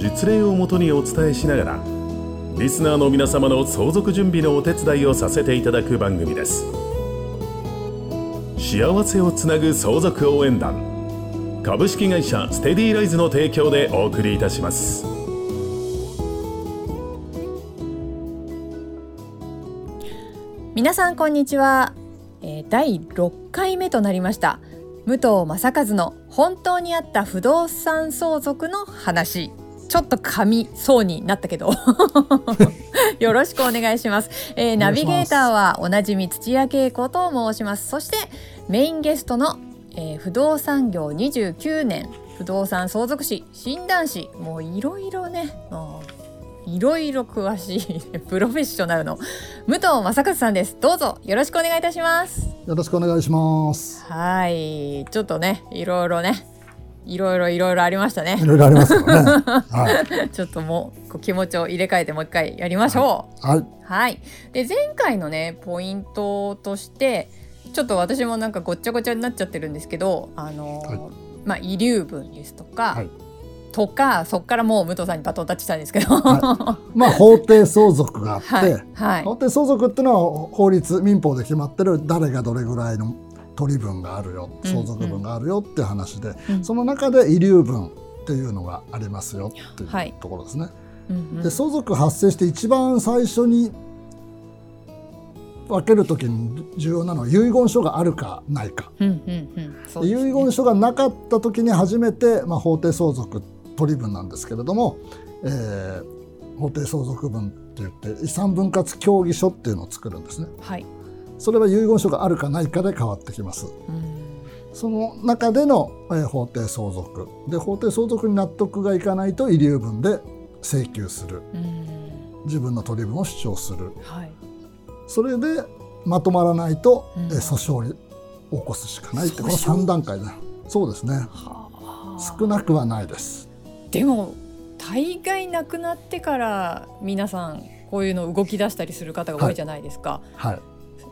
実例をもとにお伝えしながらリスナーの皆様の相続準備のお手伝いをさせていただく番組です。幸せをつなぐ相続応援団株式会社ステディライズの提供でお送りいたします。皆さんこんにちは、えー、第6回目となりました。武藤正和の本当にあった不動産相続の話。ちょっと噛みそうになったけど。よろしくお願いします、えー、ナビゲーターはおなじみ土屋恵子と申します。そしてメインゲストの、えー、不動産業29年。不動産相続士診断士。もういろいろね。いろいろ詳しい プロフェッショナルの。武藤正和さんです。どうぞよろしくお願いいたします。よろしくお願いします。はい。ちょっとねいろいろねいろいろいろいろありましたね。いろいろありますよね。はい、ちょっともう気持ちを入れ替えてもう一回やりましょう。はい。はい。で前回のねポイントとしてちょっと私もなんかごっちゃごちゃになっちゃってるんですけど、あの、はい、まあ遺留分ですとか。はいとかそこからもう武藤さんにバトンタッチしたんですけど、はい、まあ法定相続があって、法定相続っていうのは法律民法で決まってる誰がどれぐらいの取り分があるよ相続分があるよっていう話で、うん。うん、その中で遺留分っていうのがありますよっていうところですね。はいうんうん、で相続発生して一番最初に分ける時に重要なのは遺言書があるかないか、うんうんうん。ね、遺言書がなかった時に初めて、まあ、法定相続取り分なんですけれども、えー、法定相続分って言って遺産分割協議書っていうのを作るんですね。はいそれは遺言書があるかないかで変わってきます。その中での、えー、法定相続。で法定相続に納得がいかないと遺留分で請求する。自分の取り分を主張する、はい、それでまとまらないと、えー、訴訟に起こすしかないってこの3段階だそうですね。少なくはないです。でも大概亡くなってから皆さんこういうの動き出したりする方が多いじゃないですか、はい、はい、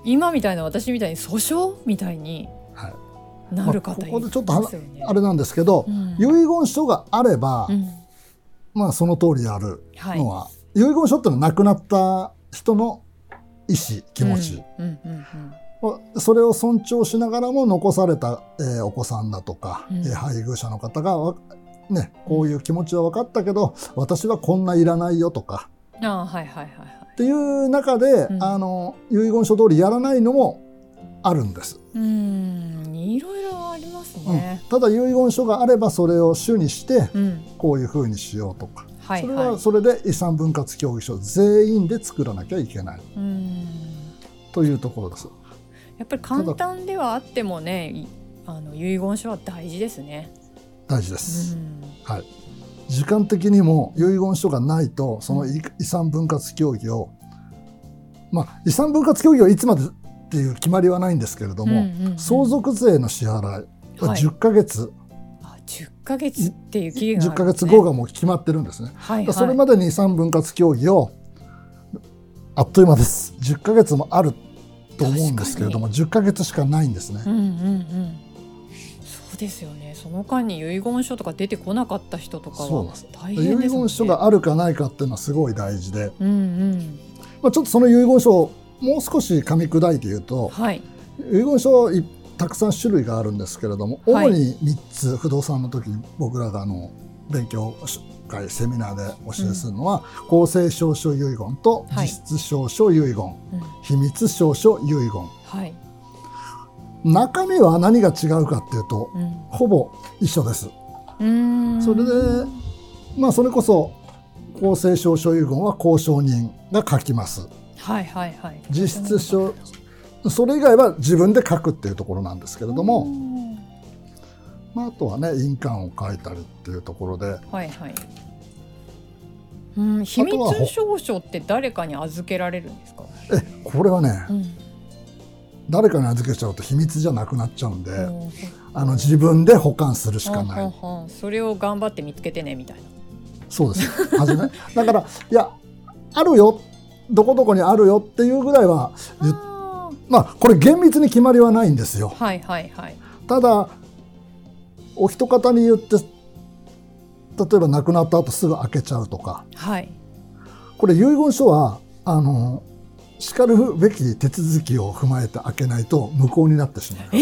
今みたいな私みたいに訴訟みたいになる方い、まあ、ここでちょっとあれなんですけど、うん、遺言書があれば、うん、まあその通りやるのは、はい、遺言書ってのは亡くなった人の意思気持ち、それを尊重しながらも残された、えー、お子さんだとか、うん、えー、配偶者の方がね、こういう気持ちは分かったけど私はこんないらないよとか、あはいはいはいっていう中で、うん、あの遺言書通りやらないのもあるんです。うん。いろいろありますね、うん、ただ遺言書があればそれを主にして、こういうふうにしようとか、それはそれで遺産分割協議書全員で作らなきゃいけない、というところです。やっぱり簡単ではあってもねあの遺言書は大事ですね。大事です。はい時間的にも遺言書がないとその遺産分割協議を、まあ遺産分割協議はいつまでっていう決まりはないんですけれども、うんうんうん、相続税の支払いは10ヶ月、はい、10ヶ月っていう期限が、ね、10ヶ月後がもう決まってるんですね、はいはい、それまでに遺産分割協議をあっという間です。10ヶ月もあると思うんですけれども10ヶ月しかないんですね。うんうんうんですよね。その間に遺言書とか出てこなかった人とかは大変ね、遺言書があるかないかっていうのはすごい大事で、うんうん。まあ、ちょっとその遺言書をもう少し噛み砕いて言うと、はい、遺言書たくさん種類があるんですけれども主に3つ、不動産の時に僕らがあの勉強会セミナーでお教えするのは、うん、公正証書遺言と実質証書遺言、はい秘密証書遺言、はい中身は何が違うかっていうと、うん、ほぼ一緒です。それでまあそれこそ公正証書遺言は交渉人が書きます。はいはいはい。実質証それ以外は自分で書くっていうところなんですけれども、まあ、あとはね印鑑を書いたりっていうところで、はいはい、うん、秘密証書って誰かに預けられるんですか？えこれはね、うん、誰かに預けちゃうと秘密じゃなくなっちゃうんで、あの自分で保管するしかない。それを頑張って見つけてねみたいな。そうです。はじめだからいやあるよどこどこにあるよっていうぐらいはまあこれ厳密に決まりはないんですよ。はいはいはい。ただお一方に言って例えば亡くなった後すぐ開けちゃうとか、はい、これ遺言書はあのしかるべき手続きを踏まえて開けないと無効になってしまう。え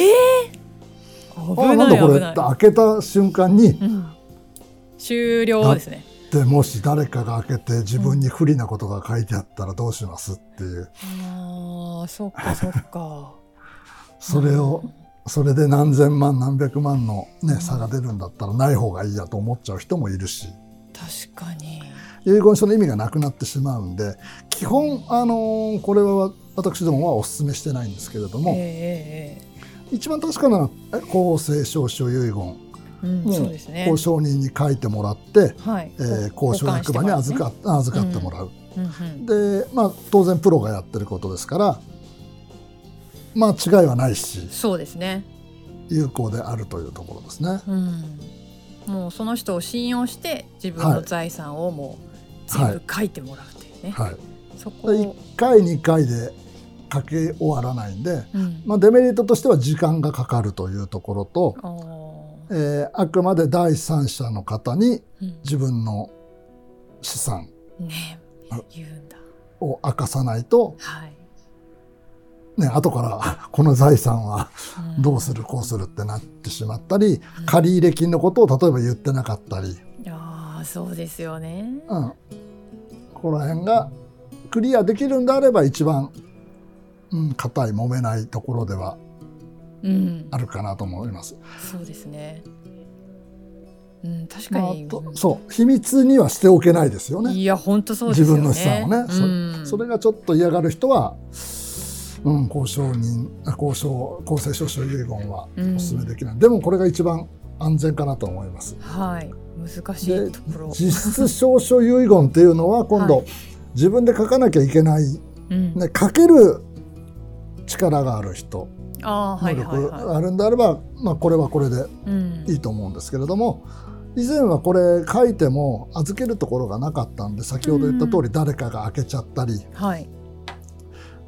ー、あなんだこれ開けた瞬間に、うん、終了ですね。でもし誰かが開けて自分に不利なことが書いてあったらどうしますっていう。ああそっかそっか。それを、それで何千万何百万の、ね、差が出るんだったらない方がいいやと思っちゃう人もいるし。確かに。遺言書の意味がなくなってしまうんで基本、あのー、これは私どもはお勧めしてないんですけれども、えー、一番確かなのは公正証書遺言。うん、そうですね、交渉人に書いてもらって、はい。えー、交渉役場に預か,、ね、預かってもらう、うんうん、で、まあ、当然プロがやってることですからまあ違いはないしそうですね。有効であるというところですね。うん、もうその人を信用して自分の財産をもう全部書いてもらうっていうね。はい、はい、そこ1回2回で書き終わらないんで、うん、まあ、デメリットとしては時間がかかるというところと、えー、あくまで第三者の方に自分の資産、ね、を明かさないと、はい。ね、後から この財産はどうするこうするってなってしまったり、うん、借入金のことを例えば言ってなかったり。あそうですよね、うん、ここら辺がクリアできるんであれば一番硬、うん、い揉めないところではあるかなと思います。うん、そうですね。うん、確かに、まあ、そう秘密にはしておけないですよね。いや本当そうですよね。自分の資産をね、うん、それがちょっと嫌がる人は、うん、交渉人交渉公正証書遺言はお勧めできない、うん、でもこれが一番安全かなと思います。はい難しいところ。実質証書遺言っていうのは今度、はい、自分で書かなきゃいけない、ね、書ける力がある人能力あるんであれば、まあ、これはこれでいいと思うんですけれども、以前はこれ書いても預けるところがなかったんで先ほど言った通り誰かが開けちゃったり、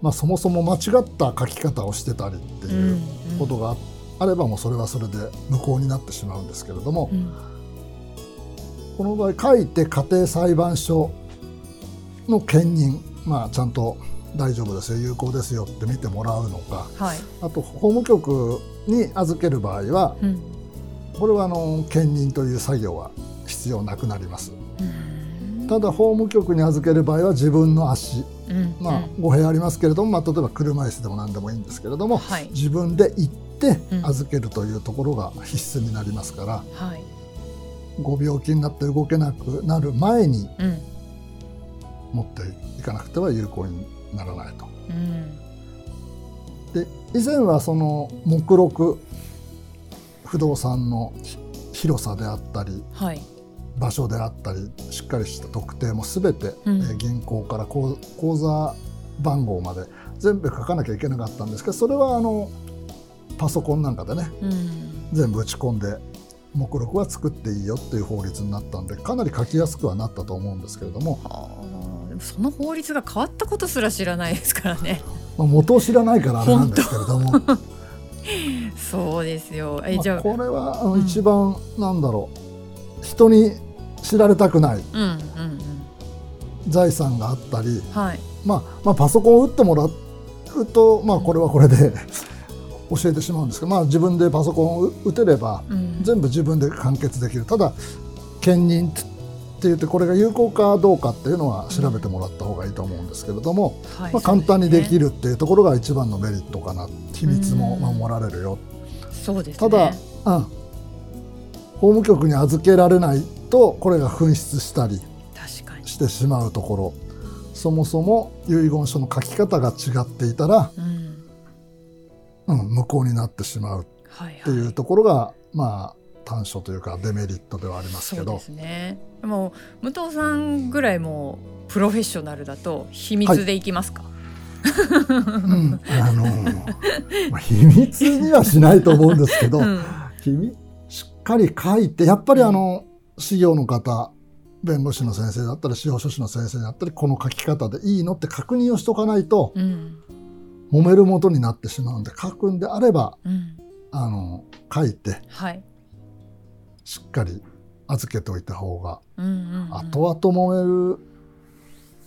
まあ、そもそも間違った書き方をしてたりっていうことがあればもうそれはそれで無効になってしまうんですけれども、この場合書いて家庭裁判所の兼任、まあ、ちゃんと大丈夫ですよ有効ですよって見てもらうのか、はい、あと法務局に預ける場合は、うん、これはあの兼任という作業は必要なくなります。ただ法務局に預ける場合は自分の足、うん、まあ、語弊ありますけれども、まあ、例えば車椅子でも何でもいいんですけれども、はい、自分で行って預けるというところが必須になりますから、はい、ご病気になって動けなくなる前に持っていかなくては有効にならないと。うん、で以前はその目録不動産の広さであったり、はい、場所であったりしっかりした特定も全て、うん、銀行から口座番号まで全部書かなきゃいけなかったんですけどそれはあのパソコンなんかでね、うん、全部打ち込んで目録は作っていいよっていう法律になったんでかなり書きやすくはなったと思うんですけれども。その法律が変わったことすら知らないですからね。まあ元を知らないからあれなんですけれども。そうですよ。え、じゃあこれはあの一番、なんだろう人に知られたくない、うんうんうん、財産があったり、はい、まあまあパソコンを打ってもらうとまあこれはこれで 教えてしまうんですけど、まあ自分でパソコンを打てれば、全部自分で完結できる。ただ兼任って言ってこれが有効かどうかっていうのは調べてもらった方がいいと思うんですけれども、うん。はい、まあ、簡単にできるっていうところが一番のメリットかな秘密も守られるよ。そうです、ね、ただ、うん、法務局に預けられないとこれが紛失したりしてしまうところ。そもそも遺言書の書き方が違っていたら、うん、うん、無効になってしまうっていうところが、はいはい、まあ短所というかデメリットではありますけど。そうですね。でも武藤さんぐらいもプロフェッショナルだと秘密でいきますか？はいうん、あの まあ、秘密にはしないと思うんですけど、うん、しっかり書いてやっぱりあの資料の方弁護士の先生だったり司法書士の先生だったりこの書き方でいいのって確認をしとかないと、うん、揉めるもとになってしまうので書くんであれば、うん、あの書いて、はい、しっかり預けておいた方が、うんうんうん、後々揉める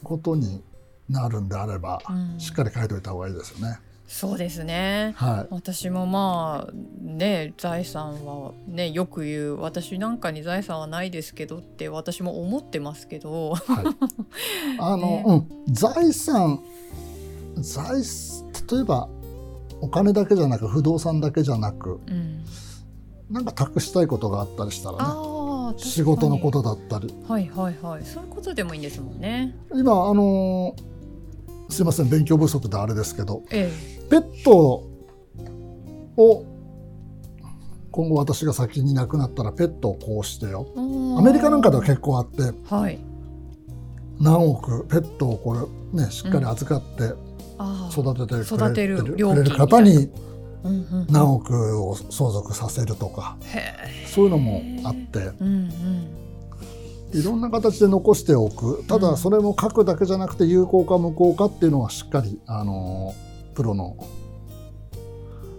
ことになるんであれば、うん、しっかり書いておいた方がいいですよね。そうですね、はい、私もまあね財産はねよく言う私なんかに財産はないですけどって私も思ってますけど、はい、あの、ね、うん。財産財例えばお金だけじゃなく不動産だけじゃなく、うん、なんか託したいことがあったりしたらね仕事のことだったり。はいはいはい。そういうことでもいいんですもんね。今あのーすいません勉強不足であれですけど、ええ、ペットを今後私が先に亡くなったらペットをこうしてよ。アメリカなんかでは結構あって、はい、何億ペットをこれねしっかり預かって育ててくれてる,、くれる方に何億を相続させるとか、そういうのもあって。うんうん。いろんな形で残しておく。ただそれも書くだけじゃなくて有効か無効かっていうのはしっかりあのプロの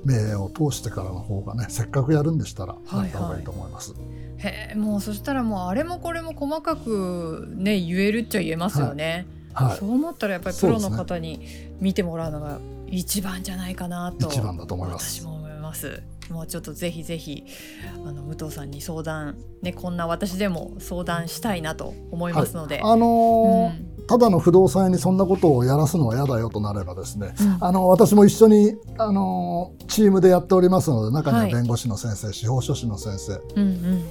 命を通してからの方がねせっかくやるんでしたらやった方がいいと思います。はいはい、へえもうそしたらもうあれもこれも細かくね言えるっちゃ言えますよね。はい、はい、そう思ったらやっぱりプロの方に見てもらうのが一番じゃないかなと、一番だと思います。私も思います。もうちょっとぜひぜひあの武藤さんに相談ねこんな私でも相談したいなと思いますので、はい、あのーうん、ただの不動産屋にそんなことをやらすのは嫌だよとなればですね、うん、あの私も一緒にあのー、チームでやっておりますので中には弁護士の先生、はい、司法書士の先生、うんうん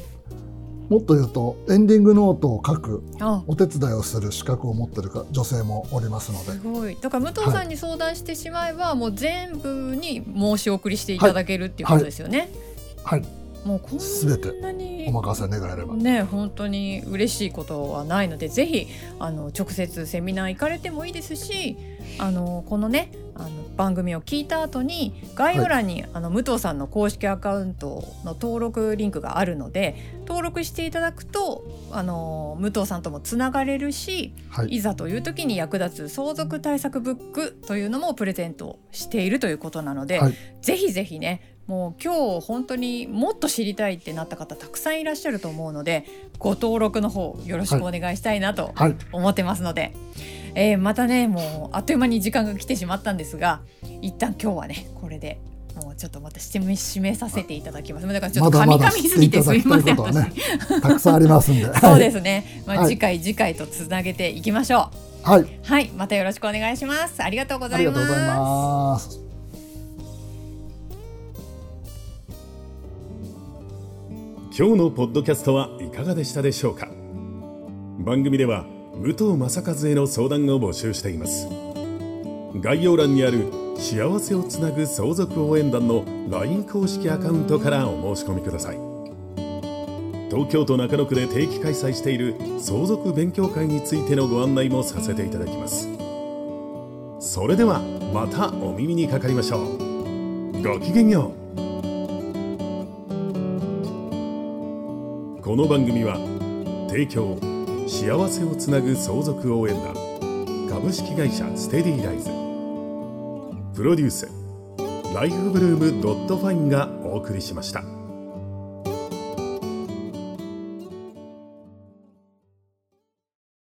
もっと言うとエンディングノートを書くお手伝いをする資格を持ってる女性もおりますので。すごい。だから武藤さんに相談してしまえば、はい、もう全部に申し送りしていただけるっていうことですよね。はい、はいもうこんなにお任せ願えれば。ね本当に嬉しいことはないのでぜひあの直接セミナー行かれてもいいですしあのこのねあの番組を聞いた後に概要欄に、はい、あの武藤さんの公式アカウントの登録リンクがあるので登録していただくとあの武藤さんともつながれるし、はい、いざという時に役立つ相続対策ブックというのもプレゼントしているということなので、はい、ぜひぜひねもう今日本当にもっと知りたいってなった方たくさんいらっしゃると思うのでご登録の方よろしくお願いしたいなと思ってますので、はい、えー、またねもうあっという間に時間が来てしまったんですが一旦今日はねこれでもうちょっとまた締めさせていただきます。だからちょっと噛み噛みすぎてすみません。まだまだね、たくさんありますんで。そうですね。まあ、次回、次回とつなげていきましょう。はい。はい、またよろしくお願いします。ありがとうございます。ありがとうございます。今日のポッドキャストはいかがでしたでしょうか？番組では武藤正和への相談を募集しています。概要欄にある幸せをつなぐ相続応援団の LINE 公式アカウントからお申し込みください。東京都中野区で定期開催している相続勉強会についてのご案内もさせていただきます。それではまたお耳にかかりましょう。ごきげんよう。この番組は提供幸せをつなぐ相続応援団株式会社ステディライズプロデュースライフブルームドットファインがお送りしました。